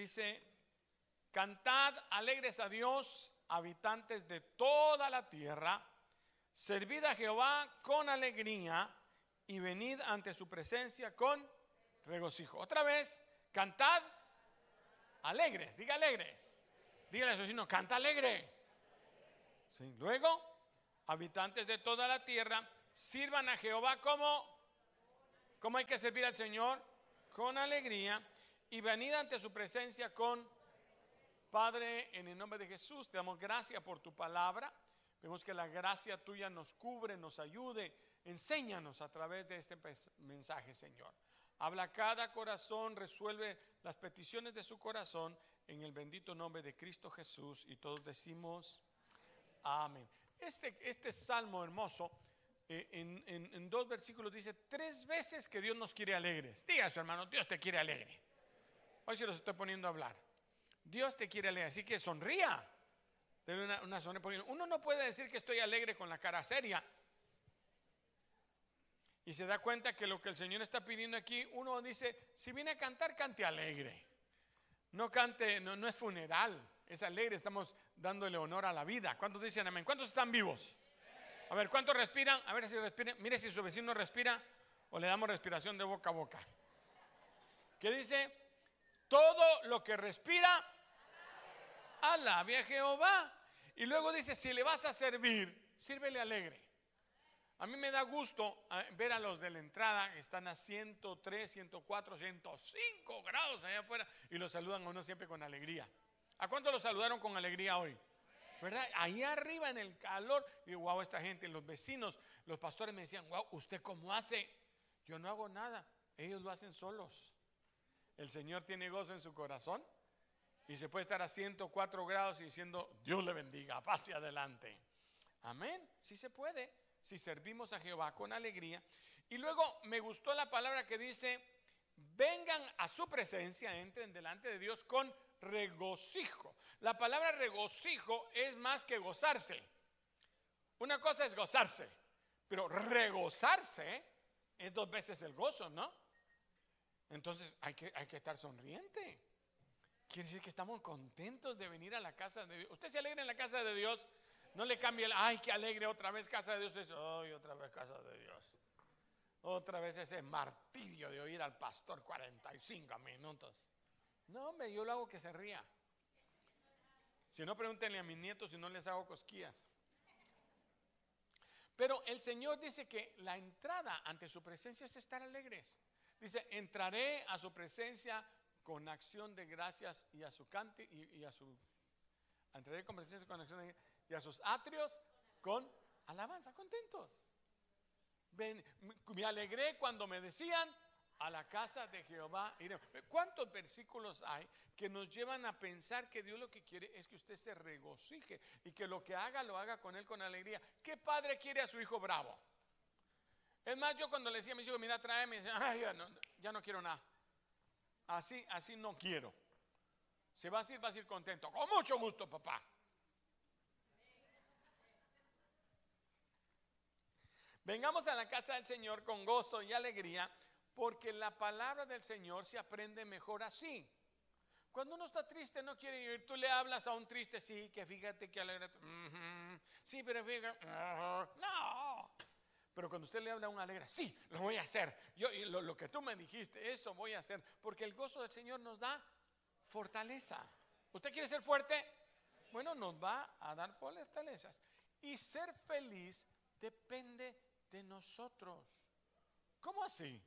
dice, cantad alegres a Dios, habitantes de toda la tierra, servid a Jehová con alegría y venid ante su presencia con regocijo. Otra vez, cantad alegres, diga alegres. Dígale a su vecino, canta alegre. Sí. Luego, habitantes de toda la tierra, sirvan a Jehová como, ¿cómo hay que servir al Señor? Con alegría y venid ante su presencia con Padre, en el nombre de Jesús, te damos gracias por tu palabra. Vemos que la gracia tuya nos cubre, nos ayude. Enséñanos a través de este mensaje, Señor. Habla cada corazón, resuelve las peticiones de su corazón en el bendito nombre de Cristo Jesús. Y todos decimos, amén. Este, este salmo hermoso, eh, en, dos versículos, dice tres veces que Dios nos quiere alegres. Diga su hermano, Dios te quiere alegre. Hoy se los estoy poniendo a hablar. Dios te quiere alegre, así que sonría. Una, una sonrisa. Uno no puede decir que estoy alegre con la cara seria. Y se da cuenta que lo que el Señor está pidiendo aquí, uno dice, si viene a cantar, cante alegre. No cante, no, es funeral, es alegre, estamos dándole honor a la vida. ¿Cuántos dicen amén? ¿Cuántos están vivos? A ver, ¿cuántos respiran? A ver si respiran. Mire si su vecino respira o le damos respiración de boca a boca. ¿Qué dice? Todo lo que respira, alabe a Jehová. Y luego dice, si le vas a servir, sírvele alegre. A mí me da gusto ver a los de la entrada que están a 103, 104, 105 grados allá afuera y los saludan a uno siempre con alegría. ¿A cuánto los saludaron con alegría hoy? ¿Verdad? Ahí arriba en el calor, y wow, esta gente, los vecinos, los pastores me decían, wow, ¿usted cómo hace? Yo no hago nada, ellos lo hacen solos. El Señor tiene gozo en su corazón y se puede estar a 104 grados y diciendo, Dios le bendiga, pase adelante. Amén, sí se puede, si servimos a Jehová con alegría. Y luego me gustó la palabra que dice, vengan a su presencia, entren delante de Dios con regocijo. La palabra regocijo es más que gozarse. Una cosa es gozarse, pero regozarse es dos veces el gozo, ¿no? Entonces hay que, hay que estar sonriente. Quiere decir que estamos contentos de venir a la casa de Dios. Usted se alegra en la casa de Dios. No le cambie el, ay, qué alegre otra vez casa de Dios. ay, otra vez casa de Dios. Otra vez ese martirio de oír al pastor 45 minutos. No, hombre, yo lo hago que se ría. Si no, pregúntenle a mis nietos si no les hago cosquillas. Pero el Señor dice que la entrada ante su presencia es estar alegres. Dice, entraré a su presencia con acción de gracias y a su cante y, a su entraré con presencia con acción de, y a sus atrios con alabanza, contentos. me alegré cuando me decían a la casa de Jehová ¿Cuántos versículos hay que nos llevan a pensar que Dios lo que quiere es que usted se regocije y que lo que haga lo haga con él con alegría? ¿Qué padre quiere a su hijo bravo? Es más, yo cuando le decía a mis hijos, mira, tráeme, no, ya no quiero nada. Así, así no quiero. Se va a ir, va a ir contento. Con mucho gusto, papá. Vengamos a la casa del Señor con gozo y alegría, porque la palabra del Señor se aprende mejor así. Cuando uno está triste no quiere ir, tú le hablas a un triste, sí, que fíjate que alegre. Sí, pero fíjate, no. Pero cuando usted le habla a un alegre, sí, lo voy a hacer. Yo, lo, lo que tú me dijiste, eso voy a hacer. Porque el gozo del Señor nos da fortaleza. ¿Usted quiere ser fuerte? Bueno, nos va a dar fortalezas. Y ser feliz depende de nosotros. ¿Cómo así?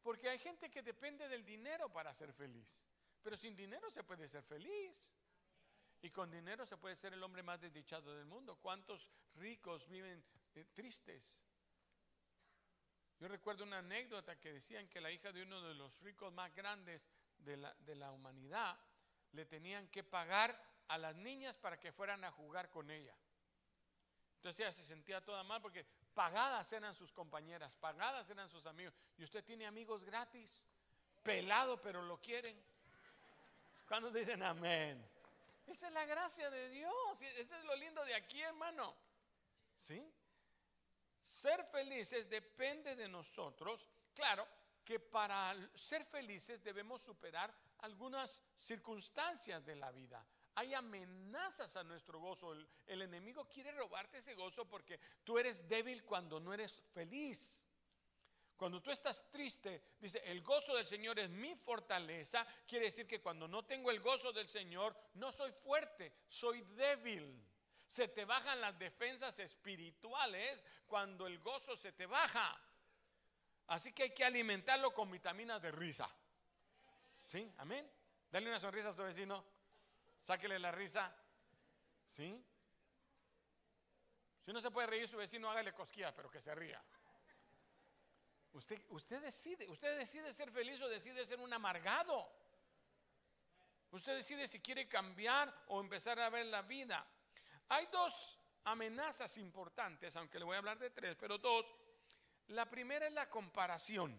Porque hay gente que depende del dinero para ser feliz. Pero sin dinero se puede ser feliz. Y con dinero se puede ser el hombre más desdichado del mundo. ¿Cuántos ricos viven eh, tristes? Yo recuerdo una anécdota que decían que la hija de uno de los ricos más grandes de la, de la humanidad le tenían que pagar a las niñas para que fueran a jugar con ella. Entonces ella se sentía toda mal porque pagadas eran sus compañeras, pagadas eran sus amigos. Y usted tiene amigos gratis, pelado pero lo quieren. ¿Cuándo dicen amén? Esa es la gracia de Dios. Esto es lo lindo de aquí, hermano. ¿Sí? Ser felices depende de nosotros. Claro, que para ser felices debemos superar algunas circunstancias de la vida. Hay amenazas a nuestro gozo. El, enemigo quiere robarte ese gozo porque tú eres débil cuando no eres feliz. Cuando tú estás triste, dice, el gozo del Señor es mi fortaleza. Quiere decir que cuando no tengo el gozo del Señor, no soy fuerte, soy débil. Se te bajan las defensas espirituales cuando el gozo se te baja. Así que hay que alimentarlo con vitaminas de risa. ¿Sí? Amén. Dale una sonrisa a su vecino. Sáquele la risa. ¿Sí? Si no se puede reír su vecino, hágale cosquillas, pero que se ría. Usted, usted decide, usted decide ser feliz o decide ser un amargado. Usted decide si quiere cambiar o empezar a ver la vida. Hay dos amenazas importantes, aunque le voy a hablar de tres, pero dos. La primera es la comparación.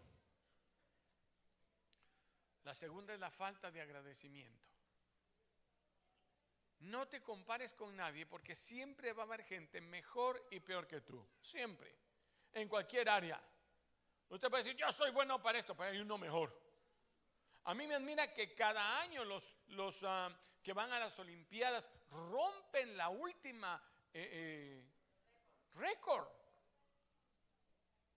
La segunda es la falta de agradecimiento. No te compares con nadie porque siempre va a haber gente mejor y peor que tú. Siempre. En cualquier área. Usted puede decir, yo soy bueno para esto, pero hay uno mejor. A mí me admira que cada año los, los uh, que van a las Olimpiadas rompen la última eh, eh, récord.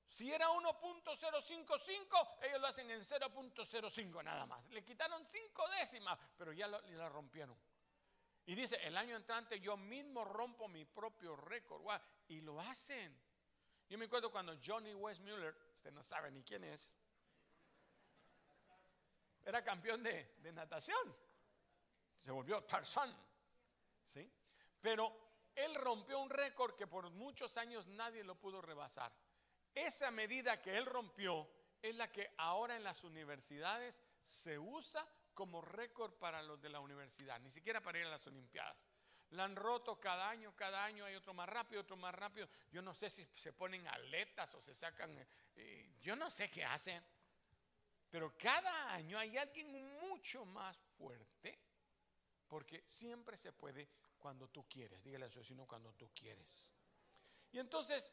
Si era 1.055, ellos lo hacen en 0.05 nada más. Le quitaron cinco décimas, pero ya la rompieron. Y dice, el año entrante yo mismo rompo mi propio récord. Y lo hacen. Yo me acuerdo cuando Johnny Westmuller, usted no sabe ni quién es, era campeón de, de natación. Se volvió Tarzan. ¿Sí? Pero él rompió un récord que por muchos años nadie lo pudo rebasar. Esa medida que él rompió es la que ahora en las universidades se usa como récord para los de la universidad, ni siquiera para ir a las Olimpiadas. La han roto cada año, cada año hay otro más rápido, otro más rápido. Yo no sé si se ponen aletas o se sacan, eh, yo no sé qué hacen. Pero cada año hay alguien mucho más fuerte, porque siempre se puede cuando tú quieres. Dígale a su vecino cuando tú quieres. Y entonces,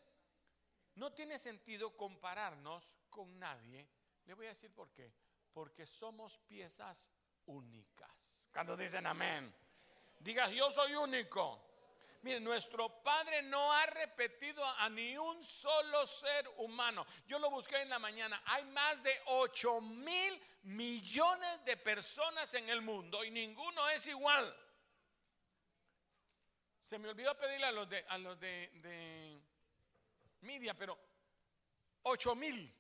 no tiene sentido compararnos con nadie. Le voy a decir por qué porque somos piezas únicas. Cuando dicen amén, diga yo soy único. Mire, nuestro Padre no ha repetido a ni un solo ser humano. Yo lo busqué en la mañana. Hay más de 8 mil millones de personas en el mundo y ninguno es igual. Se me olvidó pedirle a los de, a los de, de media, pero 8 mil.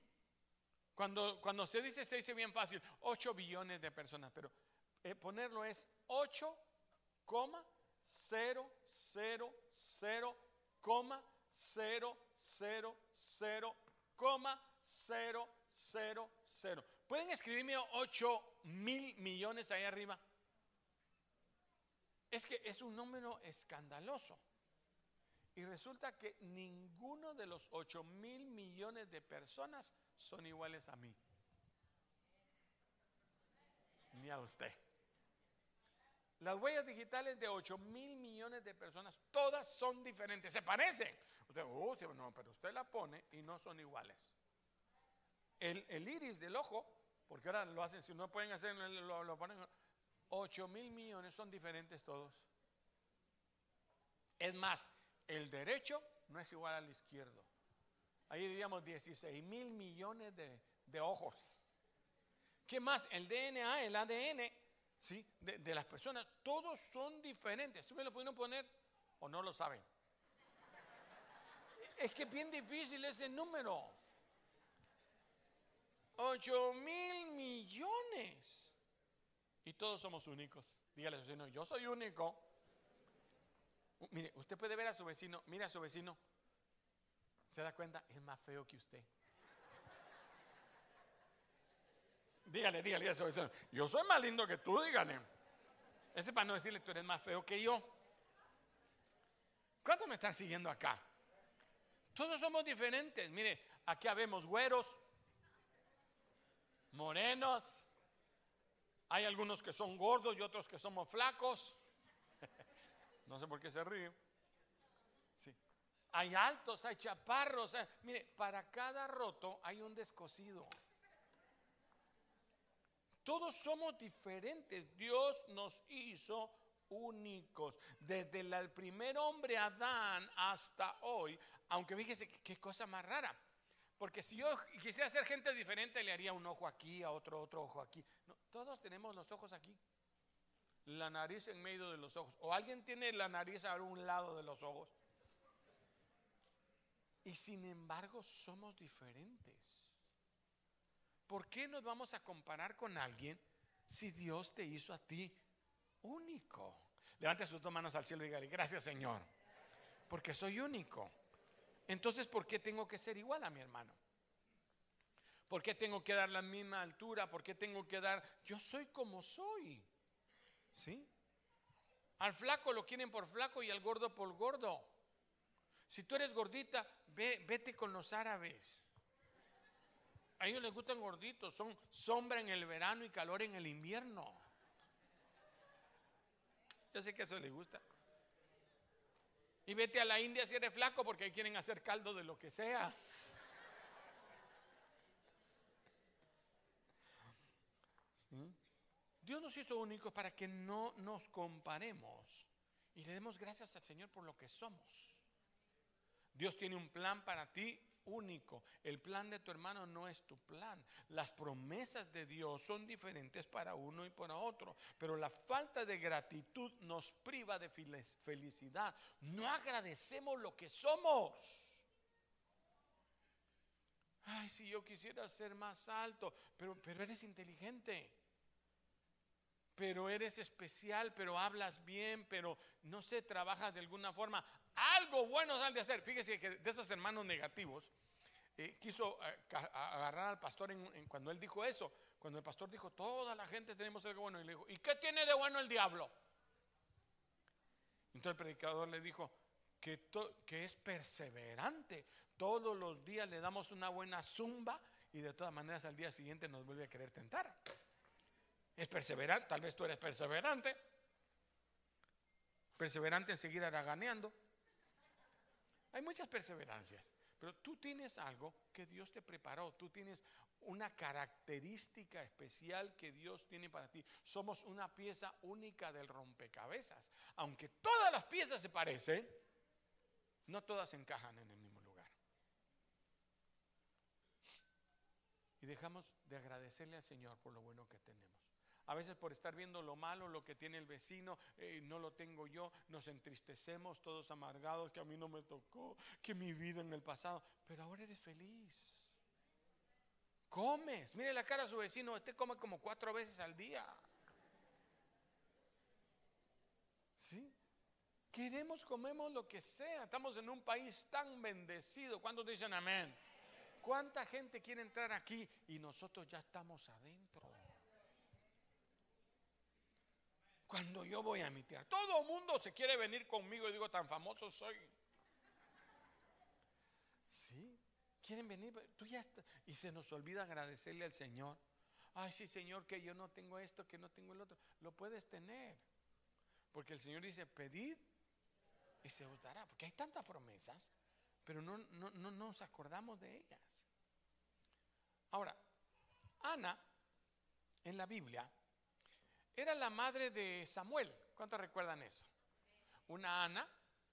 Cuando, cuando se dice, se dice bien fácil, 8 billones de personas, pero eh, ponerlo es 8,000,000,000. ¿Pueden escribirme 8 mil millones ahí arriba? Es que es un número escandaloso. Y resulta que ninguno de los 8 mil millones de personas son iguales a mí. Ni a usted. Las huellas digitales de 8 mil millones de personas, todas son diferentes, se parecen. Usted, oh, no, pero usted la pone y no son iguales. El, iris del ojo, porque ahora lo hacen, si no pueden hacer, lo ponen. 8 mil millones son diferentes todos. Es más, el derecho no es igual al izquierdo. Ahí diríamos 16 mil millones de, ojos. ¿Qué más? El DNA, el ADN, ¿sí? De, las personas, todos son diferentes. ¿Sí me lo pueden poner o no lo saben? Es que es bien difícil ese número. 8 mil millones. Y todos somos únicos. Dígale a su vecino, yo soy único. Mire, usted puede ver a su vecino, mira a su vecino, se da cuenta, es más feo que usted. Dígale, dígale su vecino, yo soy más lindo que tú, dígale. Este para no decirle, tú eres más feo que yo. ¿Cuántos me están siguiendo acá? Todos somos diferentes. Mire, aquí habemos güeros, morenos, hay algunos que son gordos y otros que somos flacos. No sé por qué se ríe. Sí. Hay altos, hay chaparros. mire, para cada roto hay un descosido. Todos somos diferentes. Dios nos hizo únicos. Desde el primer hombre Adán hasta hoy, aunque fíjese qué cosa más rara. Porque si yo quisiera ser gente diferente, le haría un ojo aquí, a otro, otro ojo aquí. todos tenemos los ojos aquí. La nariz en medio de los ojos. O alguien tiene la nariz a un lado de los ojos. Y sin embargo somos diferentes. ¿Por qué nos vamos a comparar con alguien si Dios te hizo a ti único? Levante sus dos manos al cielo y dígale, gracias Señor, porque soy único. Entonces, ¿por qué tengo que ser igual a mi hermano? ¿Por qué tengo que dar la misma altura? ¿Por qué tengo que dar? Yo soy como soy. ¿Sí? Al flaco lo quieren por flaco y al gordo por gordo. Si tú eres gordita, ve, vete con los árabes. A ellos les gustan gorditos, son sombra en el verano y calor en el invierno. Yo sé que eso les gusta. Y vete a la India si eres flaco porque ahí quieren hacer caldo de lo que sea. Dios nos hizo únicos para que no nos comparemos y le demos gracias al Señor por lo que somos. Dios tiene un plan para ti único. El plan de tu hermano no es tu plan. Las promesas de Dios son diferentes para uno y para otro. Pero la falta de gratitud nos priva de felicidad. No agradecemos lo que somos. Ay, si yo quisiera ser más alto, pero, pero eres inteligente. Pero eres especial, pero hablas bien, pero no sé, trabajas de alguna forma. Algo bueno sal de hacer. Fíjese que de esos hermanos negativos, eh, quiso eh, agarrar al pastor en, cuando él dijo eso. Cuando el pastor dijo, toda la gente tenemos algo bueno. Y le dijo, ¿y qué tiene de bueno el diablo? Entonces el predicador le dijo que es perseverante. Todos los días le damos una buena zumba y de todas maneras al día siguiente nos vuelve a querer tentar. Es perseverante, tal vez tú eres perseverante. Perseverante en seguir haraganeando. Hay muchas perseverancias, pero tú tienes algo que Dios te preparó, tú tienes una característica especial que Dios tiene para ti. Somos una pieza única del rompecabezas. Aunque todas las piezas se parecen, no todas encajan en el mismo lugar. Y dejamos de agradecerle al Señor por lo bueno que tenemos. A veces por estar viendo lo malo, lo que tiene el vecino, eh, no lo tengo yo, nos entristecemos todos amargados, que a mí no me tocó, que mi vida en el pasado, pero ahora eres feliz. Comes, mire la cara a su vecino, usted come como cuatro veces al día. ¿Sí? Queremos, comemos lo que sea. Estamos en un país tan bendecido. ¿Cuántos dicen amén? ¿Cuánta gente quiere entrar aquí y nosotros ya estamos adentro? Cuando yo voy a mi tierra, todo el mundo se quiere venir conmigo y digo, tan famoso soy. ¿Sí? Quieren venir, tú ya estás. Y se nos olvida agradecerle al Señor. Ay, sí, Señor, que yo no tengo esto, que no tengo el otro. Lo puedes tener. Porque el Señor dice, pedid y se os dará. Porque hay tantas promesas, pero no, no, no nos acordamos de ellas. Ahora, Ana, en la Biblia, era la madre de Samuel. ¿Cuántos recuerdan eso? Una Ana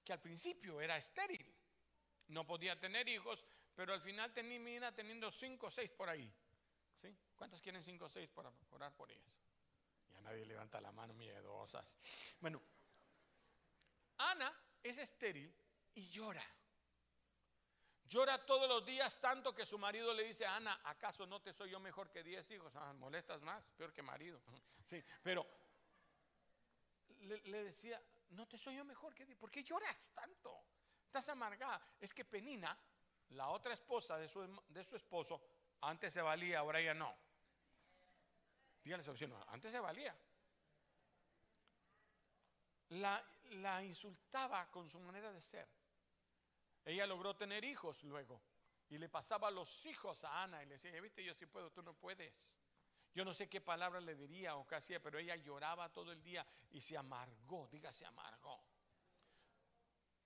que al principio era estéril. No podía tener hijos, pero al final termina teniendo cinco o seis por ahí. ¿Sí? ¿Cuántos quieren cinco o seis para orar por ellos? Ya nadie levanta la mano, miedosas. Bueno, Ana es estéril y llora. Llora todos los días tanto que su marido le dice, Ana, ¿acaso no te soy yo mejor que diez hijos? Ah, molestas más, peor que marido. Sí, pero le, decía, no te soy yo mejor que diez. ¿Por qué lloras tanto? Estás amargada. Es que Penina, la otra esposa de su, de su esposo, antes se valía, ahora ya no. Dígale opción, antes se valía. La, la insultaba con su manera de ser. Ella logró tener hijos luego y le pasaba los hijos a Ana y le decía, viste, yo sí puedo, tú no puedes. Yo no sé qué palabra le diría o qué hacía, pero ella lloraba todo el día y se amargó, diga, se amargó.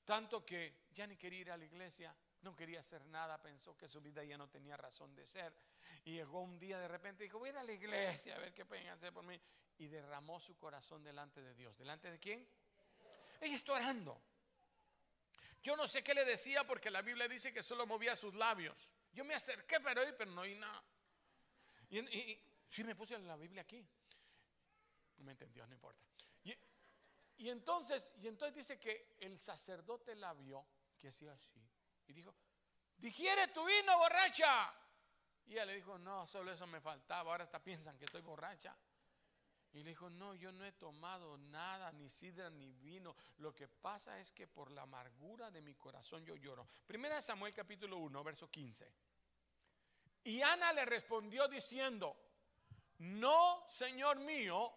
Tanto que ya ni quería ir a la iglesia, no quería hacer nada, pensó que su vida ya no tenía razón de ser. Y llegó un día de repente y dijo, voy a ir a la iglesia a ver qué pueden hacer por mí. Y derramó su corazón delante de Dios. ¿Delante de quién? Ella está orando. Yo no sé qué le decía porque la Biblia dice que solo movía sus labios. Yo me acerqué para oír, pero no oí nada. Y, y, sí me puse la Biblia aquí. No me entendió, no importa. Y, entonces, y entonces dice que el sacerdote la vio, que hacía así, y dijo, digiere tu vino, borracha. Y ella le dijo, no, solo eso me faltaba, ahora hasta piensan que estoy borracha. Y le dijo, no, yo no he tomado nada, ni sidra, ni vino. Lo que pasa es que por la amargura de mi corazón yo lloro. Primera Samuel capítulo 1, verso 15. Y Ana le respondió diciendo, no, Señor mío,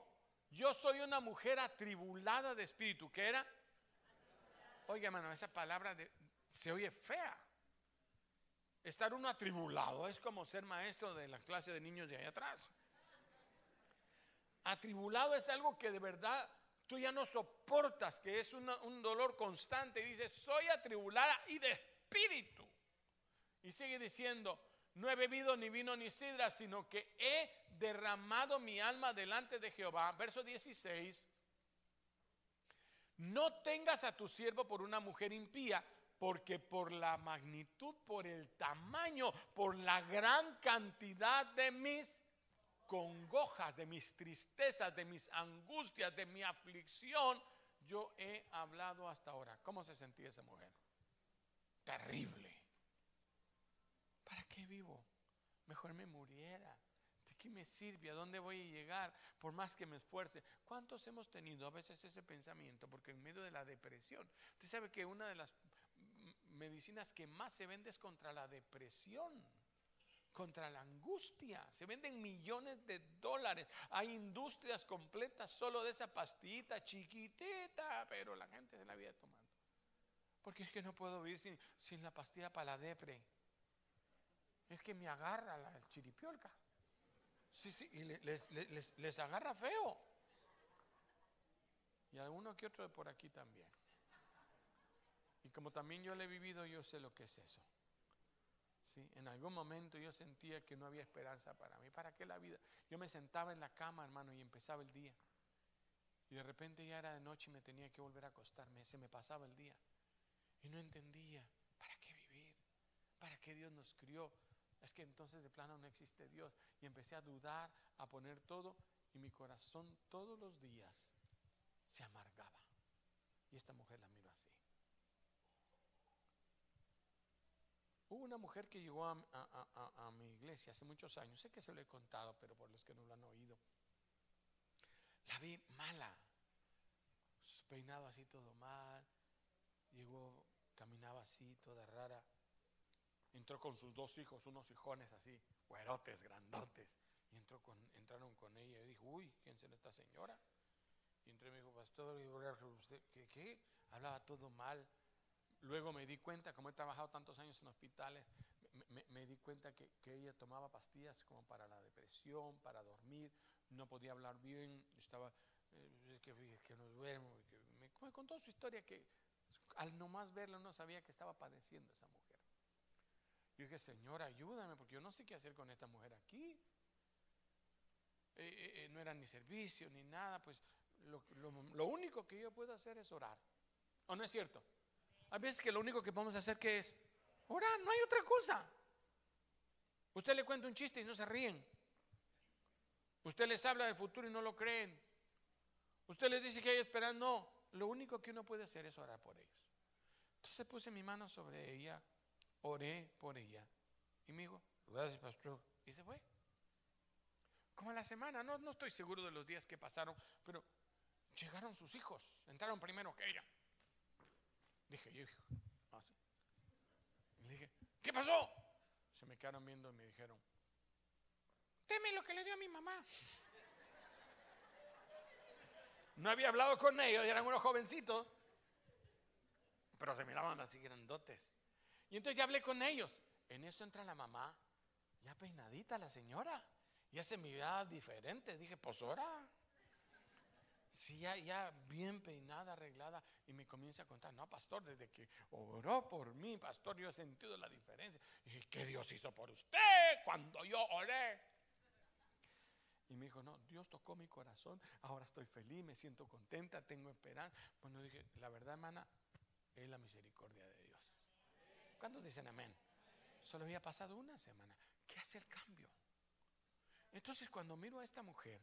yo soy una mujer atribulada de espíritu. ¿Qué era? Oiga, hermano, esa palabra se oye fea. Estar uno atribulado es como ser maestro de la clase de niños de ahí atrás. Atribulado es algo que de verdad tú ya no soportas, que es un dolor constante. Y dice, soy atribulada y de espíritu. Y sigue diciendo, no he bebido ni vino ni sidra, sino que he derramado mi alma delante de Jehová. Verso 16. No tengas a tu siervo por una mujer impía, porque por la magnitud, por el tamaño, por la gran cantidad de mis congojas, de mis tristezas, de mis angustias, de mi aflicción, yo he hablado hasta ahora. ¿Cómo se sentía esa mujer? Terrible. ¿Para qué vivo? Mejor me muriera. ¿De qué me sirve? ¿A dónde voy a llegar? Por más que me esfuerce. ¿Cuántos hemos tenido a veces ese pensamiento? Porque en medio de la depresión, usted sabe que una de las medicinas que más se vende es contra la depresión contra la angustia. Se venden millones de dólares. Hay industrias completas solo de esa pastillita chiquitita, pero la gente se la vive tomando. Porque es que no puedo vivir sin, sin la pastilla para la depre. Es que me agarra la chiripiolca. Sí, sí, y les, les, les agarra feo. Y alguno que otro de por aquí también. Y como también yo lo he vivido, yo sé lo que es eso. En algún momento yo sentía que no había esperanza para mí. ¿Para qué la vida? Yo me sentaba en la cama, hermano, y empezaba el día. Y de repente ya era de noche y me tenía que volver a acostarme. Se me pasaba el día. Y no entendía, ¿para qué vivir? ¿Para qué Dios nos crió? Es que entonces de plano no existe Dios. Y empecé a dudar, a poner todo. Y mi corazón todos los días se amargaba. Y esta mujer la miró así. Hubo una mujer que llegó a, mi iglesia hace muchos años, sé que se lo he contado, pero por los que no lo han oído. La vi mala, peinado así todo mal, llegó, caminaba así, toda rara. Entró con sus dos hijos, unos hijones así, güerotes, grandotes. Y entró con, entraron con ella y dijo, uy, ¿quién será esta señora? Y entré y me dijo, pastor, ¿qué? qué? Hablaba todo mal Luego me di cuenta, como he trabajado tantos años en hospitales, me, di cuenta que, ella tomaba pastillas como para la depresión, para dormir, no podía hablar bien, estaba, eh, que, no duermo. me, contó su historia que al nomás verla no sabía que estaba padeciendo esa mujer. Yo dije, Señor, ayúdame, porque yo no sé qué hacer con esta mujer aquí. Eh, eh, no era ni servicio ni nada, pues lo único que yo puedo hacer es orar. ¿O no es cierto? A veces que lo único que podemos hacer es orar, no hay otra cosa. Usted le cuenta un chiste y no se ríen. Usted les habla del futuro y no lo creen. Usted les dice que hay esperanza, no. Lo único que uno puede hacer es orar por ellos. Entonces puse mi mano sobre ella, oré por ella. Y me dijo, gracias, pastor. Y se fue. Como la semana, no, no estoy seguro de los días que pasaron, pero llegaron sus hijos, entraron primero que ella. Dije, yo, ah, Le dije, ¿qué pasó? Se me quedaron viendo y me dijeron, deme lo que le dio a mi mamá. No había hablado con ellos, eran unos jovencitos, pero se miraban así grandotes. Y entonces ya hablé con ellos. En eso entra la mamá, ya peinadita la señora, ya se miraba diferente. Dije, pues ahora. Sí, ya, bien peinada, arreglada, y me comienza a contar, no, pastor, desde que oró por mí, pastor, yo he sentido la diferencia. Y ¿qué Dios hizo por usted cuando yo oré? Y me dijo, no, Dios tocó mi corazón, ahora estoy feliz, me siento contenta, tengo esperanza. Bueno, dije, la verdad, hermana, es la misericordia de Dios. ¿Cuántos dicen amén? Solo había pasado una semana. ¿Qué hace el cambio? Entonces, cuando miro a esta mujer,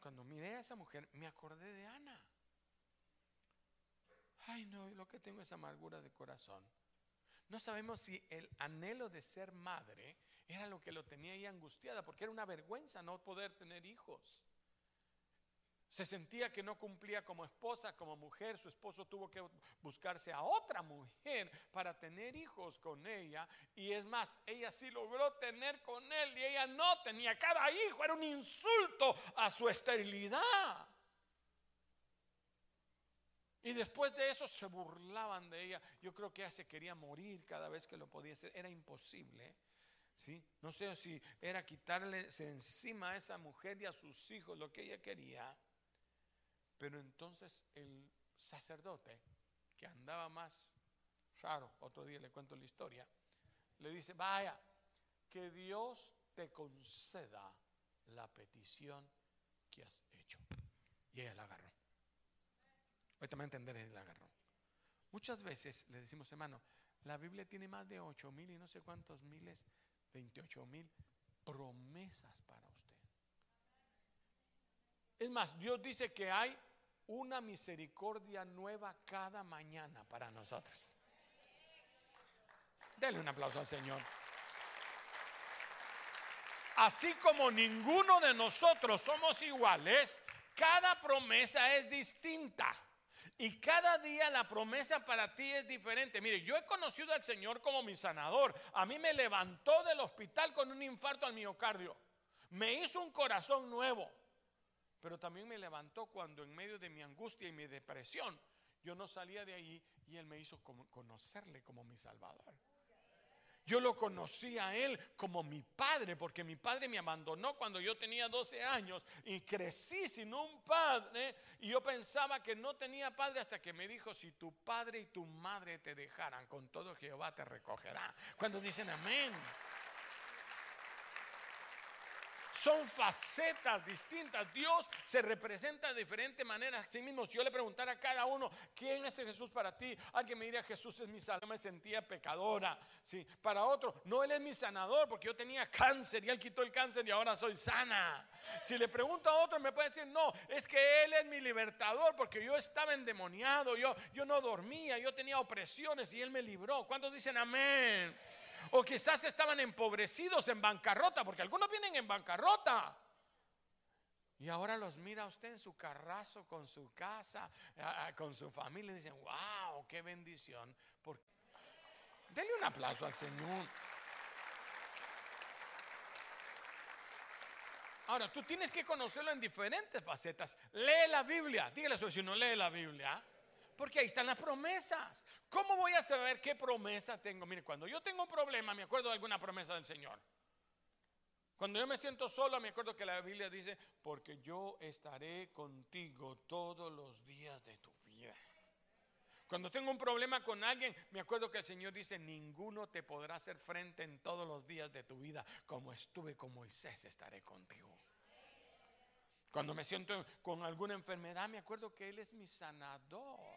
cuando miré a esa mujer, me acordé de Ana. Ay, no, lo que tengo es amargura de corazón. No sabemos si el anhelo de ser madre era lo que lo tenía ahí angustiada, porque era una vergüenza no poder tener hijos. Se sentía que no cumplía como esposa, como mujer. Su esposo tuvo que buscarse a otra mujer para tener hijos con ella. Y es más, ella sí logró tener con él y ella no tenía. Cada hijo era un insulto a su esterilidad. Y después de eso se burlaban de ella. Yo creo que ella se quería morir cada vez que lo podía hacer. Era imposible. ¿sí? No sé si era quitarle encima a esa mujer y a sus hijos lo que ella quería. Pero entonces el sacerdote, que andaba más raro, otro día le cuento la historia, le dice, vaya, que Dios te conceda la petición que has hecho. Y ella la agarró. Ahorita me entenderé, la agarró. Muchas veces le decimos, hermano, la Biblia tiene más de 8 mil y no sé cuántos miles, 28 mil promesas para. Es más, Dios dice que hay una misericordia nueva cada mañana para nosotros. Denle un aplauso al Señor. Así como ninguno de nosotros somos iguales, cada promesa es distinta. Y cada día la promesa para ti es diferente. Mire, yo he conocido al Señor como mi sanador. A mí me levantó del hospital con un infarto al miocardio. Me hizo un corazón nuevo pero también me levantó cuando en medio de mi angustia y mi depresión yo no salía de ahí y Él me hizo conocerle como mi Salvador. Yo lo conocí a Él como mi padre, porque mi padre me abandonó cuando yo tenía 12 años y crecí sin un padre. Y yo pensaba que no tenía padre hasta que me dijo, si tu padre y tu madre te dejaran, con todo Jehová te recogerá. Cuando dicen amén. Son facetas distintas. Dios se representa de diferentes maneras. Así mismo, si yo le preguntara a cada uno, ¿quién es Jesús para ti? Alguien me diría, Jesús es mi salvador. me sentía pecadora. ¿sí? Para otro, no, Él es mi sanador porque yo tenía cáncer y Él quitó el cáncer y ahora soy sana. Si le pregunto a otro, me puede decir, no, es que Él es mi libertador porque yo estaba endemoniado, yo, yo no dormía, yo tenía opresiones y Él me libró. ¿Cuántos dicen amén? O quizás estaban empobrecidos en bancarrota, porque algunos vienen en bancarrota. Y ahora los mira usted en su carrazo, con su casa, con su familia, y dicen, wow, qué bendición. Denle un aplauso al Señor. Ahora, tú tienes que conocerlo en diferentes facetas. Lee la Biblia. Dígale a su vecino, lee la Biblia. Porque ahí están las promesas. ¿Cómo voy a saber qué promesa tengo? Mire, cuando yo tengo un problema, me acuerdo de alguna promesa del Señor. Cuando yo me siento solo, me acuerdo que la Biblia dice, porque yo estaré contigo todos los días de tu vida. Cuando tengo un problema con alguien, me acuerdo que el Señor dice, ninguno te podrá hacer frente en todos los días de tu vida. Como estuve con Moisés, estaré contigo. Cuando me siento con alguna enfermedad, me acuerdo que Él es mi sanador.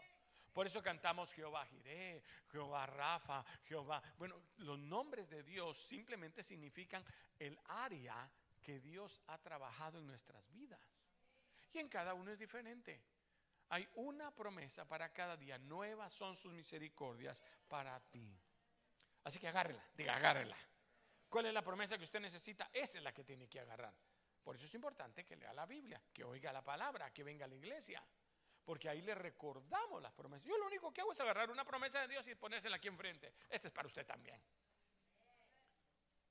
Por eso cantamos Jehová Jiré, Jehová Rafa, Jehová. Bueno, los nombres de Dios simplemente significan el área que Dios ha trabajado en nuestras vidas. Y en cada uno es diferente. Hay una promesa para cada día. Nuevas son sus misericordias para ti. Así que agárrela, diga, agárrela. ¿Cuál es la promesa que usted necesita? Esa es la que tiene que agarrar. Por eso es importante que lea la Biblia, que oiga la palabra, que venga a la iglesia. Porque ahí le recordamos las promesas. Yo lo único que hago es agarrar una promesa de Dios y ponérsela aquí enfrente. Esta es para usted también.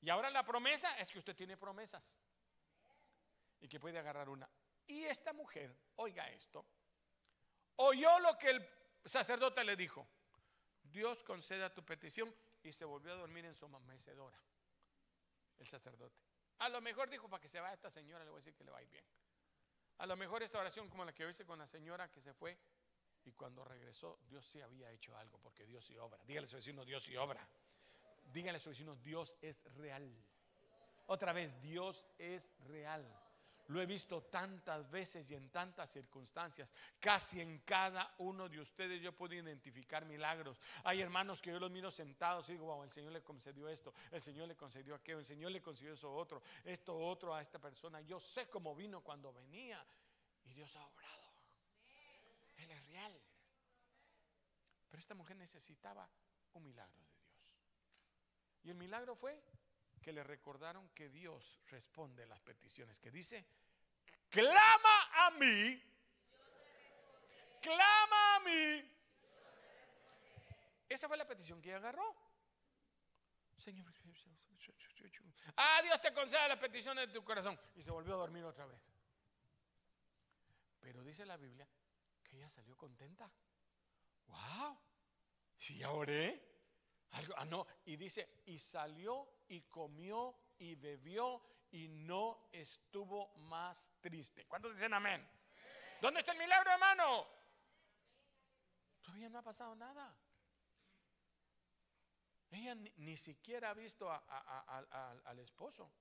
Y ahora la promesa es que usted tiene promesas. Y que puede agarrar una. Y esta mujer, oiga esto, oyó lo que el sacerdote le dijo. Dios conceda tu petición y se volvió a dormir en su mecedora. El sacerdote. A lo mejor dijo, para que se vaya esta señora, le voy a decir que le va a ir bien. A lo mejor esta oración como la que hice con la señora que se fue y cuando regresó Dios sí había hecho algo porque Dios sí obra. Dígale a su vecino, Dios sí obra. Dígale a su vecino, Dios es real. Otra vez, Dios es real. Lo he visto tantas veces y en tantas circunstancias. Casi en cada uno de ustedes yo puedo identificar milagros. Hay hermanos que yo los miro sentados y digo, wow, el Señor le concedió esto, el Señor le concedió aquello, el Señor le concedió eso otro, esto otro a esta persona. Yo sé cómo vino cuando venía y Dios ha obrado. Él es real. Pero esta mujer necesitaba un milagro de Dios. Y el milagro fue que le recordaron que Dios responde las peticiones, que dice, clama a mí, clama a mí. Esa fue la petición que ella agarró. Señor, ah, Dios te conceda las peticiones de tu corazón. Y se volvió a dormir otra vez. Pero dice la Biblia que ella salió contenta. ¡Wow! Si ya oré. Algo, ah, no. Y dice, y salió y comió y bebió y no estuvo más triste. ¿Cuántos dicen amén? ¿Dónde está el milagro, hermano? Todavía no ha pasado nada. Ella ni, siquiera ha visto al esposo.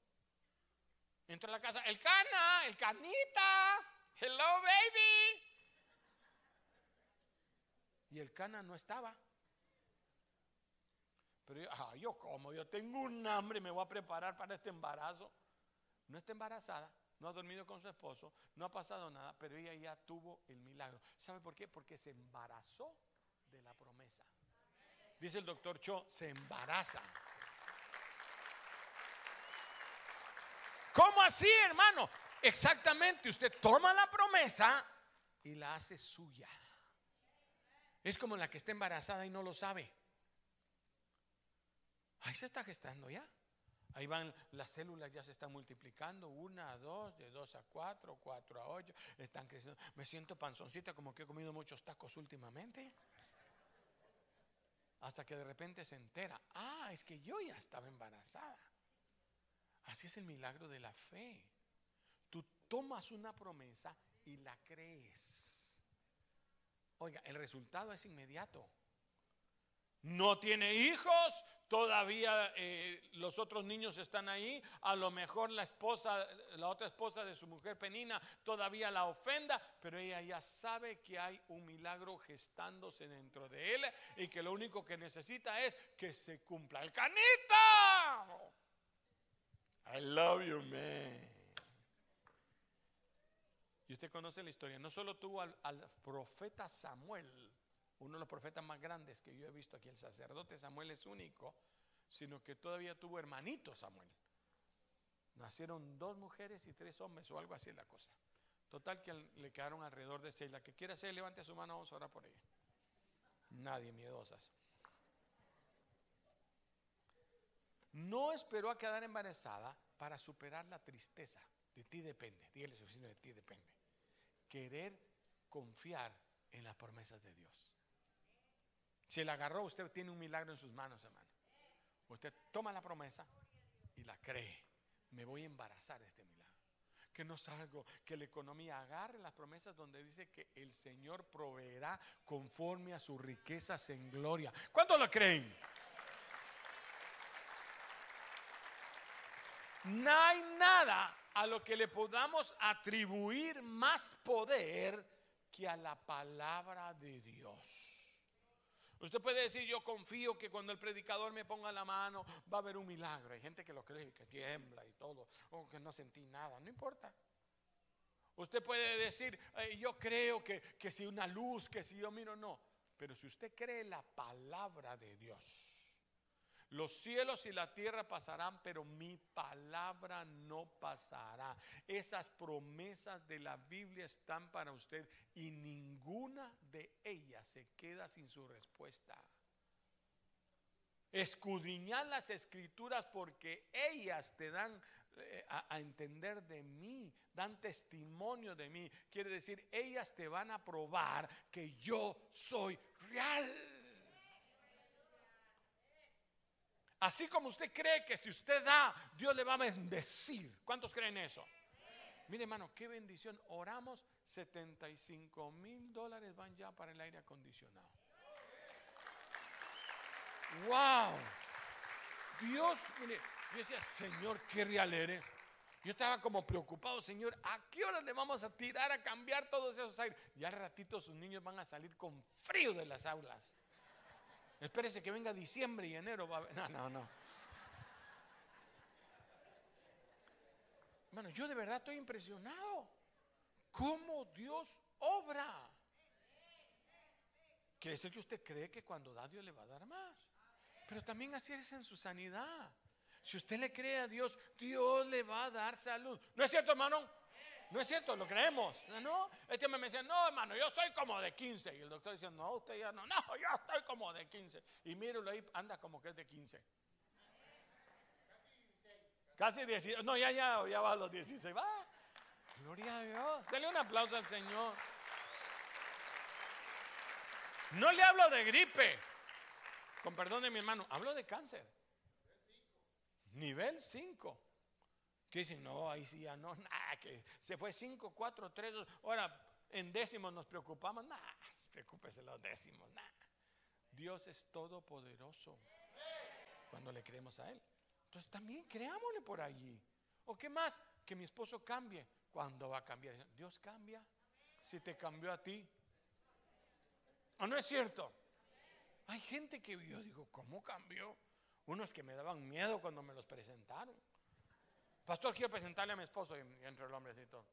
Entra a la casa, el cana, el canita, hello baby. Y el cana no estaba. Pero yo, yo como, yo tengo un hambre, me voy a preparar para este embarazo. No está embarazada, no ha dormido con su esposo, no ha pasado nada, pero ella ya tuvo el milagro. ¿Sabe por qué? Porque se embarazó de la promesa. Dice el doctor Cho, se embaraza. ¿Cómo así, hermano? Exactamente, usted toma la promesa y la hace suya. Es como la que está embarazada y no lo sabe. Ahí se está gestando ya. Ahí van las células, ya se están multiplicando, una a dos, de dos a cuatro, cuatro a ocho, están creciendo. Me siento panzoncita como que he comido muchos tacos últimamente. Hasta que de repente se entera, ah, es que yo ya estaba embarazada. Así es el milagro de la fe. Tú tomas una promesa y la crees. Oiga, el resultado es inmediato. No tiene hijos, todavía eh, los otros niños están ahí, a lo mejor la esposa, la otra esposa de su mujer Penina todavía la ofenda, pero ella ya sabe que hay un milagro gestándose dentro de él y que lo único que necesita es que se cumpla el canita. I love you, man. Y usted conoce la historia, no solo tuvo al, al profeta Samuel, uno de los profetas más grandes que yo he visto aquí, el sacerdote Samuel es único, sino que todavía tuvo hermanito Samuel. Nacieron dos mujeres y tres hombres o algo así es la cosa. Total que le quedaron alrededor de seis. La que quiera hacer, levante su mano, vamos a orar por ella. Nadie miedosas. No esperó a quedar embarazada para superar la tristeza. De ti depende. Dígale su de ti depende. Querer confiar en las promesas de Dios. Si la agarró, usted tiene un milagro en sus manos, hermano. Usted toma la promesa y la cree. Me voy a embarazar de este milagro. Que no salgo, que la economía agarre las promesas donde dice que el Señor proveerá conforme a sus riquezas en gloria. ¿Cuántos lo creen? No hay nada a lo que le podamos atribuir más poder que a la palabra de Dios. Usted puede decir, yo confío que cuando el predicador me ponga la mano va a haber un milagro. Hay gente que lo cree, que tiembla y todo, o que no sentí nada, no importa. Usted puede decir, yo creo que, que si una luz, que si yo miro, no. Pero si usted cree la palabra de Dios, los cielos y la tierra pasarán, pero mi palabra no pasará. Esas promesas de la Biblia están para usted y ninguna de ellas se queda sin su respuesta. Escudriñar las escrituras porque ellas te dan eh, a, a, entender de mí, dan testimonio de mí. Quiere decir, ellas te van a probar que yo soy real. Así como usted cree que si usted da, Dios le va a bendecir. ¿Cuántos creen eso? Mire, hermano, qué bendición. Oramos, 75 mil dólares van ya para el aire acondicionado. ¡Wow! Dios, mire, yo decía, Señor, qué real eres. Yo estaba como preocupado, Señor, ¿a qué hora le vamos a tirar a cambiar todos esos aires? Ya al ratito sus niños van a salir con frío de las aulas. Espérese que venga diciembre y enero. Va a... No, no, no. Bueno, yo de verdad estoy impresionado. ¿Cómo Dios obra? Quiere decir que usted cree que cuando da Dios le va a dar más. Pero también así es en su sanidad. Si usted le cree a Dios, Dios le va a dar salud. ¿No es cierto, hermano? No es cierto, lo creemos. No, este me decía, no, hermano, yo estoy como de 15. Y el doctor dice, no, usted ya no, no, yo estoy como de 15. Y míralo ahí, anda como que es de 15. Casi 16. No, ya, ya, ya va a los 16. Va. Gloria a Dios. Dele un aplauso al Señor. No le hablo de gripe. Con perdón de mi hermano, hablo de cáncer. Nivel 5. Que dicen, no, ahí sí ya no, nada, que se fue 5, 4, 3, ahora en décimos nos preocupamos, nada, preocúpese los décimos, nada. Dios es todopoderoso cuando le creemos a Él. Entonces también creámosle por allí. ¿O qué más? Que mi esposo cambie. ¿Cuándo va a cambiar? Dios cambia. Si te cambió a ti. ¿O no es cierto? Hay gente que yo digo, ¿cómo cambió? Unos que me daban miedo cuando me los presentaron. Pastor, quiero presentarle a mi esposo. Y entra el hombrecito,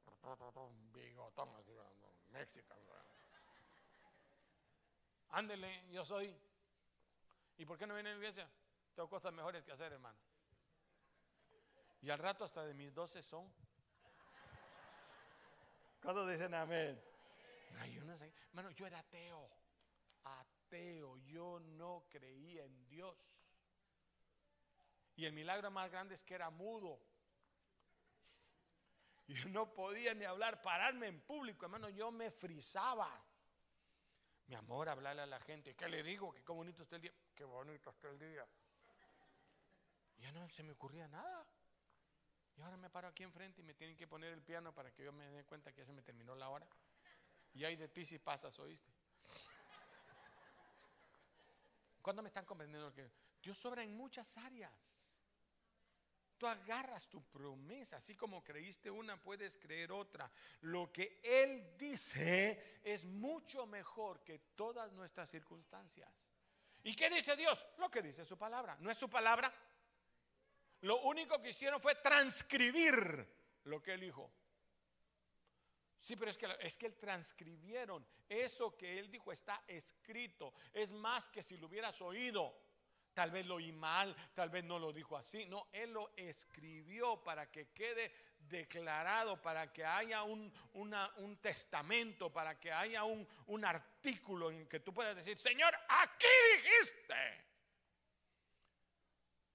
bigotón, así, México. Ándele, yo soy. ¿Y por qué no viene a la iglesia? Tengo cosas mejores que hacer, hermano. Y al rato hasta de mis doce son. ¿Cuándo dicen amén? Ay, yo no sé. Hermano, yo era ateo. Ateo. Yo no creía en Dios. Y el milagro más grande es que era mudo. Yo no podía ni hablar, pararme en público, hermano. Yo me frizaba. Mi amor, hablarle a la gente. ¿Qué le digo? Qué bonito está el día. Qué bonito está el día. Ya no se me ocurría nada. Y ahora me paro aquí enfrente y me tienen que poner el piano para que yo me dé cuenta que ya se me terminó la hora. Y hay de ti si pasas, ¿oíste? ¿Cuándo me están comprendiendo que Dios sobra en muchas áreas? Tú agarras tu promesa, así como creíste una, puedes creer otra. Lo que Él dice es mucho mejor que todas nuestras circunstancias. ¿Y qué dice Dios? Lo que dice su palabra. ¿No es su palabra? Lo único que hicieron fue transcribir lo que Él dijo. Sí, pero es que, es que transcribieron. Eso que él dijo está escrito. Es más que si lo hubieras oído. Tal vez lo oí mal, tal vez no lo dijo así. No, él lo escribió para que quede declarado, para que haya un, un testamento, para que haya un, un artículo en que tú puedas decir, Señor, aquí dijiste.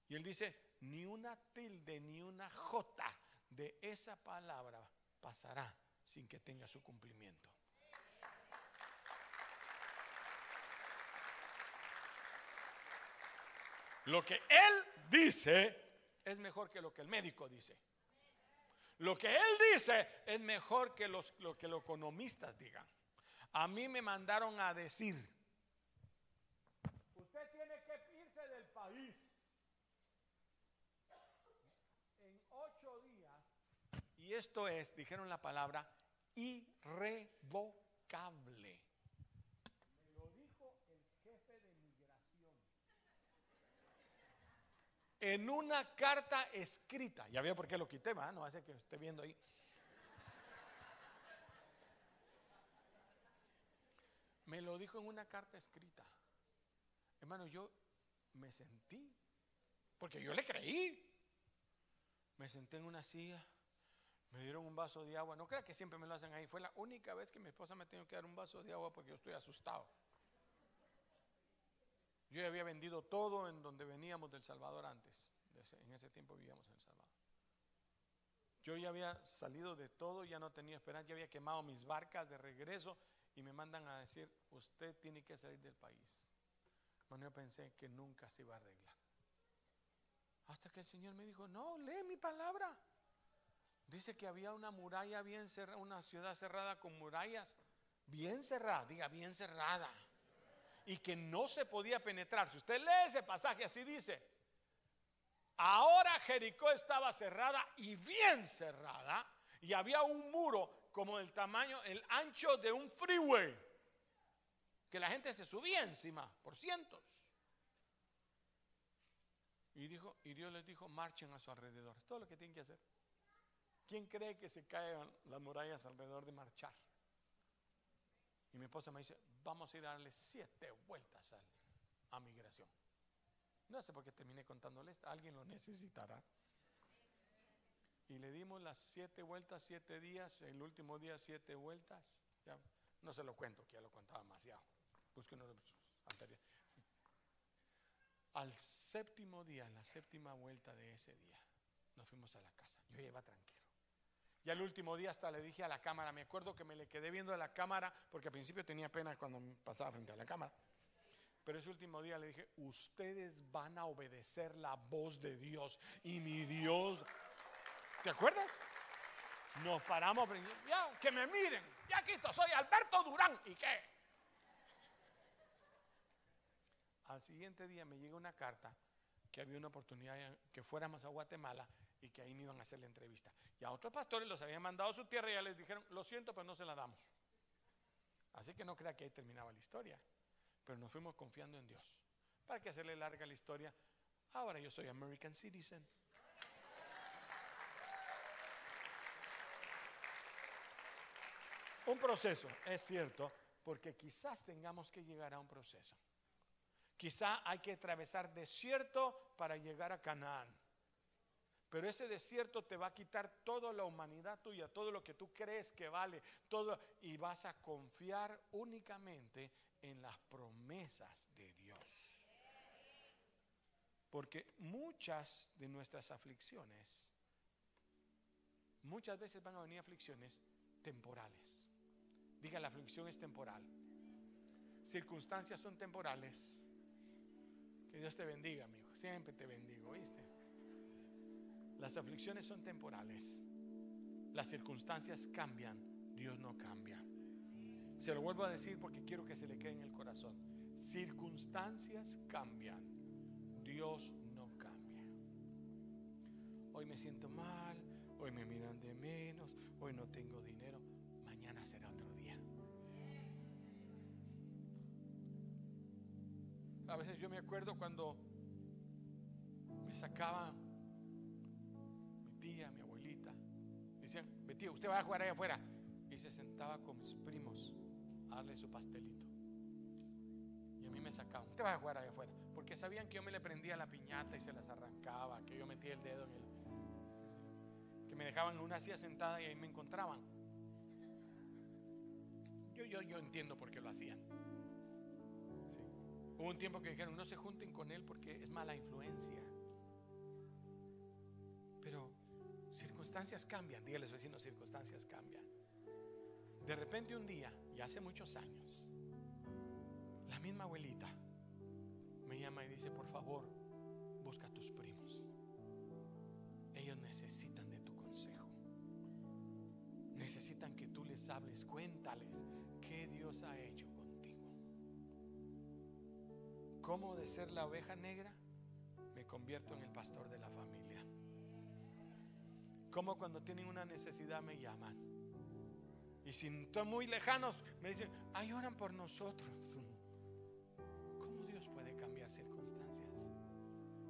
Y él dice, ni una tilde, ni una jota de esa palabra pasará sin que tenga su cumplimiento. Lo que él dice es mejor que lo que el médico dice. Lo que él dice es mejor que lo que los economistas digan. A mí me mandaron a decir, usted tiene que irse del país en ocho días. Y esto es, dijeron la palabra, irrevocable. En una carta escrita. Ya veo por qué lo quité, no hace que esté viendo ahí. Me lo dijo en una carta escrita. Hermano, yo me sentí, porque yo le creí. Me senté en una silla, me dieron un vaso de agua. No crea que siempre me lo hacen ahí. Fue la única vez que mi esposa me tuvo que dar un vaso de agua porque yo estoy asustado. Yo ya había vendido todo en donde veníamos del Salvador antes. En ese tiempo vivíamos en El Salvador. Yo ya había salido de todo, ya no tenía esperanza, ya había quemado mis barcas de regreso y me mandan a decir, usted tiene que salir del país. Bueno, yo pensé que nunca se iba a arreglar. Hasta que el Señor me dijo, no, lee mi palabra. Dice que había una muralla bien cerrada, una ciudad cerrada con murallas bien cerrada, diga bien cerrada. Y que no se podía penetrar. Si usted lee ese pasaje así dice, ahora Jericó estaba cerrada y bien cerrada. Y había un muro como el tamaño, el ancho de un freeway. Que la gente se subía encima por cientos. Y, dijo, y Dios les dijo, marchen a su alrededor. Es todo lo que tienen que hacer. ¿Quién cree que se caen las murallas alrededor de marchar? Y mi esposa me dice, vamos a ir a darle siete vueltas a migración. No sé por qué terminé contándoles, alguien lo necesitará. Y le dimos las siete vueltas, siete días, el último día siete vueltas. No se lo cuento, que ya lo contaba demasiado. Busquen uno de anteriores. Al séptimo día, en la séptima vuelta de ese día, nos fuimos a la casa. Yo iba tranquilo. Y al último día hasta le dije a la cámara, me acuerdo que me le quedé viendo a la cámara, porque al principio tenía pena cuando pasaba frente a la cámara. Pero ese último día le dije, ustedes van a obedecer la voz de Dios. Y mi Dios, ¿te acuerdas? Nos paramos, ya, que me miren, ya aquí soy Alberto Durán. ¿Y qué? Al siguiente día me llega una carta que había una oportunidad que fuéramos a Guatemala y que ahí me iban a hacer la entrevista. Y a otros pastores los habían mandado a su tierra y ya les dijeron, lo siento, pero no se la damos. Así que no crea que ahí terminaba la historia. Pero nos fuimos confiando en Dios. Para que hacerle larga la historia, ahora yo soy American Citizen. Un proceso, es cierto, porque quizás tengamos que llegar a un proceso. Quizá hay que atravesar desierto para llegar a Canaán. Pero ese desierto te va a quitar toda la humanidad tuya, todo lo que tú crees que vale, todo, y vas a confiar únicamente en las promesas de Dios. Porque muchas de nuestras aflicciones, muchas veces van a venir aflicciones temporales. Diga, la aflicción es temporal. Circunstancias son temporales que Dios te bendiga, amigo. Siempre te bendigo, ¿viste? Las aflicciones son temporales. Las circunstancias cambian, Dios no cambia. Se lo vuelvo a decir porque quiero que se le quede en el corazón. Circunstancias cambian, Dios no cambia. Hoy me siento mal, hoy me miran de menos, hoy no tengo dinero, mañana será otro día. A veces yo me acuerdo cuando me sacaba tía, mi abuelita. Decían, Betty, usted va a jugar ahí afuera. Y se sentaba con mis primos a darle su pastelito. Y a mí me sacaban, usted va a jugar ahí afuera. Porque sabían que yo me le prendía la piñata y se las arrancaba, que yo metía el dedo en el... Que me dejaban una silla sentada y ahí me encontraban. Yo, yo, yo entiendo por qué lo hacían. Hubo un tiempo que dijeron, no se junten con él porque es mala influencia. Pero circunstancias cambian, dígale a su vecino, circunstancias cambian. De repente un día, y hace muchos años, la misma abuelita me llama y dice, por favor, busca a tus primos. Ellos necesitan de tu consejo. Necesitan que tú les hables, cuéntales qué Dios ha hecho ¿Cómo de ser la oveja negra me convierto en el pastor de la familia? ¿Cómo cuando tienen una necesidad me llaman? Y si están muy lejanos, me dicen, ay, oran por nosotros. ¿Cómo Dios puede cambiar circunstancias?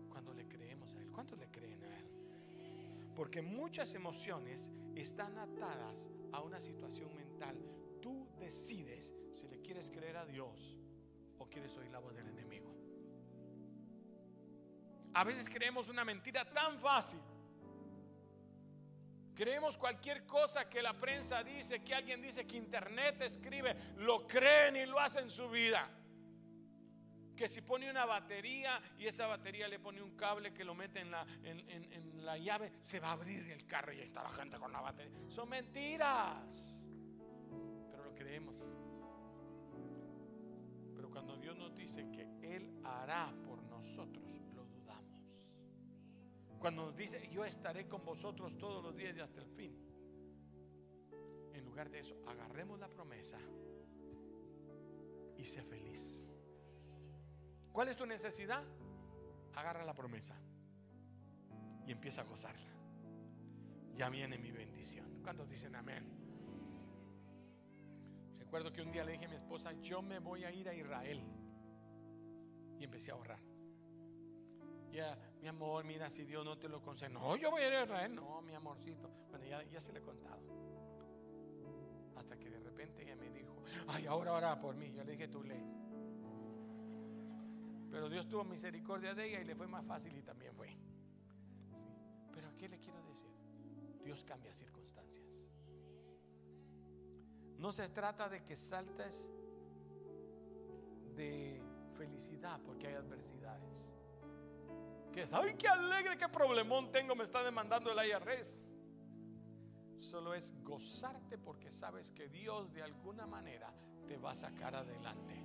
Cuando le creemos a Él. ¿Cuántos le creen a Él? Porque muchas emociones están atadas a una situación mental. Tú decides si le quieres creer a Dios o quieres oír la voz del enemigo. A veces creemos una mentira tan fácil. Creemos cualquier cosa que la prensa dice, que alguien dice, que internet escribe, lo creen y lo hacen en su vida. Que si pone una batería y esa batería le pone un cable que lo mete en la, en, la llave, se va a abrir el carro y está la gente con la batería. Son mentiras. Pero lo creemos. Pero cuando Dios nos dice que Él hará por nosotros, Cuando nos dice, yo estaré con vosotros todos los días y hasta el fin. En lugar de eso, agarremos la promesa y sé feliz. ¿Cuál es tu necesidad? Agarra la promesa y empieza a gozarla. Ya viene mi bendición. ¿Cuántos dicen amén? Recuerdo que un día le dije a mi esposa, yo me voy a ir a Israel. Y empecé a ahorrar. Ya, mi amor, mira, si Dios no te lo concede. No, yo voy a ir a Israel. No, mi amorcito. Bueno, ya, se le he contado. Hasta que de repente ella me dijo, ay, ahora ora por mí. Yo le dije, tu ley. Pero Dios tuvo misericordia de ella y le fue más fácil y también fue. Pero ¿qué le quiero decir? Dios cambia circunstancias. No se trata de que saltes de felicidad porque hay adversidades. Que ay, qué alegre, qué problemón tengo, me está demandando el IRS. Solo es gozarte porque sabes que Dios de alguna manera te va a sacar adelante.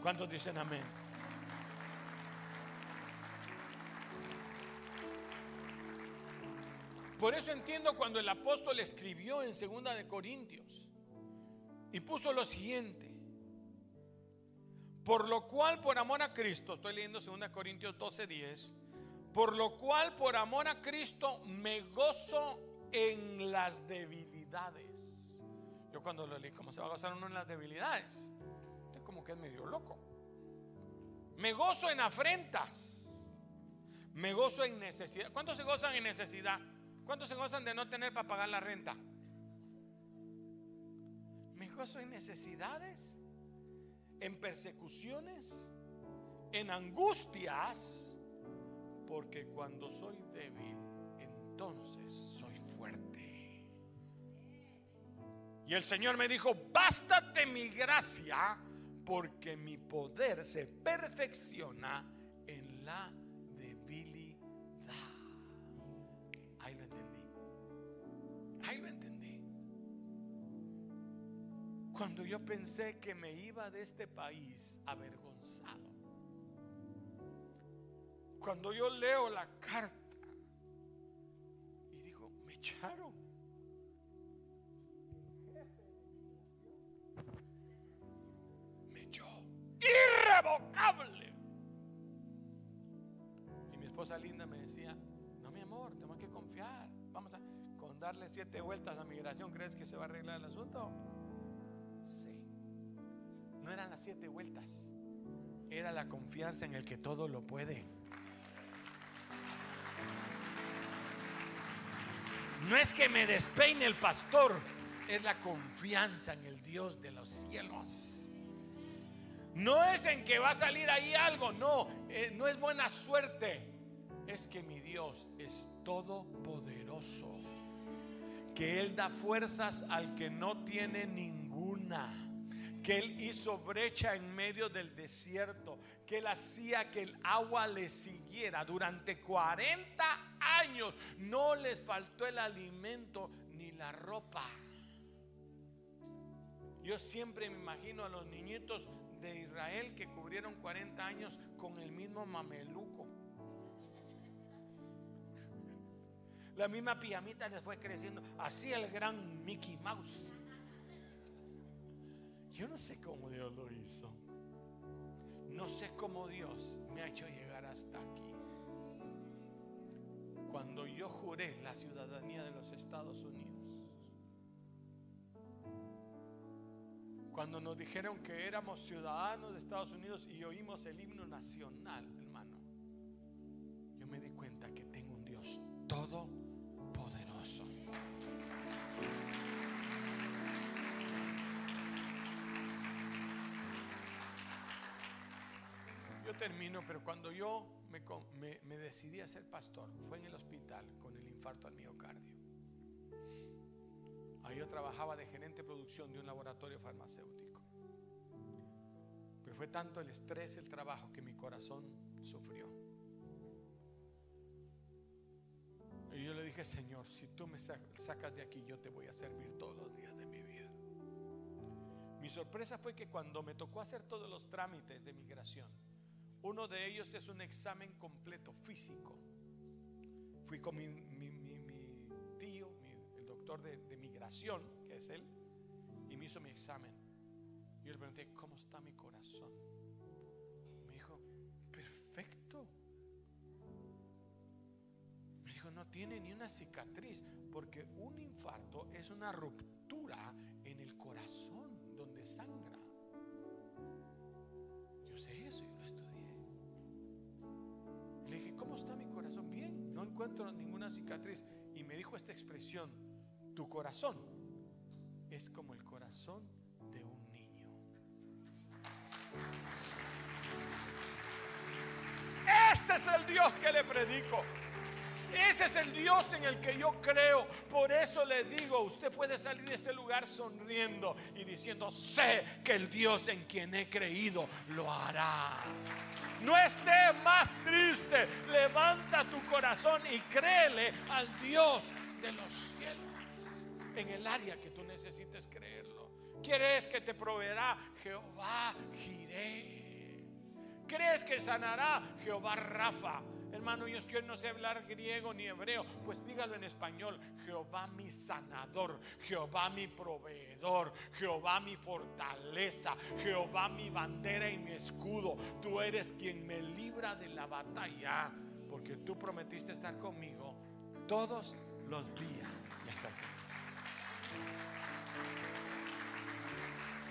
¿Cuántos dicen amén? Por eso entiendo cuando el apóstol escribió en segunda de Corintios y puso lo siguiente. Por lo cual por amor a Cristo, estoy leyendo segunda Corintios 12:10, por lo cual por amor a Cristo me gozo en las debilidades. Yo cuando lo leí, ¿cómo se va a gozar uno en las debilidades? Usted como que es medio loco. Me gozo en afrentas. Me gozo en necesidad. ¿Cuántos se gozan en necesidad? ¿Cuántos se gozan de no tener para pagar la renta? Me gozo en necesidades, en persecuciones, en angustias, porque cuando soy débil, entonces soy fuerte. Y el Señor me dijo, bástate mi gracia, porque mi poder se perfecciona en la debilidad. Ahí lo entendí. Cuando yo pensé que me iba de este país avergonzado. Cuando yo leo la carta y digo, me echaron. Me echó. Irrevocable. Y mi esposa linda me decía, no mi amor, tenemos que confiar. Vamos a darle siete vueltas a migración, ¿crees que se va a arreglar el asunto? Sí. No eran las siete vueltas, era la confianza en el que todo lo puede. No es que me despeine el pastor, es la confianza en el Dios de los cielos. No es en que va a salir ahí algo, no, eh, no es buena suerte. Es que mi Dios es todopoderoso que Él da fuerzas al que no tiene ninguna, que Él hizo brecha en medio del desierto, que Él hacía que el agua le siguiera durante 40 años. No les faltó el alimento ni la ropa. Yo siempre me imagino a los niñitos de Israel que cubrieron 40 años con el mismo mameluco. La misma pijamita les fue creciendo. Así el gran Mickey Mouse. Yo no sé cómo Dios lo hizo. No sé cómo Dios me ha hecho llegar hasta aquí. Cuando yo juré la ciudadanía de los Estados Unidos. Cuando nos dijeron que éramos ciudadanos de Estados Unidos y oímos el himno nacional, hermano. Yo me di cuenta que tengo un Dios todo termino, pero cuando yo me, decidí a ser pastor, fue en el hospital con el infarto al miocardio. Ahí yo trabajaba de gerente de producción de un laboratorio farmacéutico. Pero fue tanto el estrés, el trabajo, que mi corazón sufrió. Y yo le dije, Señor, si tú me sacas de aquí, yo te voy a servir todos los días de mi vida. Mi sorpresa fue que cuando me tocó hacer todos los trámites de migración, uno de ellos es un examen completo físico. fui con mi, tío, el doctor de, de migración, que es él, y me hizo mi examen. Yo le pregunté, ¿cómo está mi corazón? Me dijo, perfecto. Me dijo, no tiene ni una cicatriz, porque un infarto es una ruptura en el corazón donde sangra. Yo sé eso, yo lo estudié. Está mi corazón? Bien, no encuentro ninguna cicatriz. Y me dijo esta expresión, tu corazón es como el corazón de un niño. Ese es el Dios que le predico. Ese es el Dios en el que yo creo. Por eso le digo, usted puede salir de este lugar sonriendo y diciendo, sé que el Dios en quien he creído lo hará. No esté más triste. Levanta tu corazón y créele al Dios de los cielos en el área que tú necesites creerlo. ¿Quieres que te proveerá Jehová Jireh? ¿Crees que sanará Jehová Rafa? Hermano, yo, yo no sé hablar griego ni hebreo, pues dígalo en español. Jehová mi sanador, Jehová mi proveedor, Jehová mi fortaleza, Jehová mi bandera y mi escudo. Tú eres quien me libra de la batalla, porque tú prometiste estar conmigo todos los días y hasta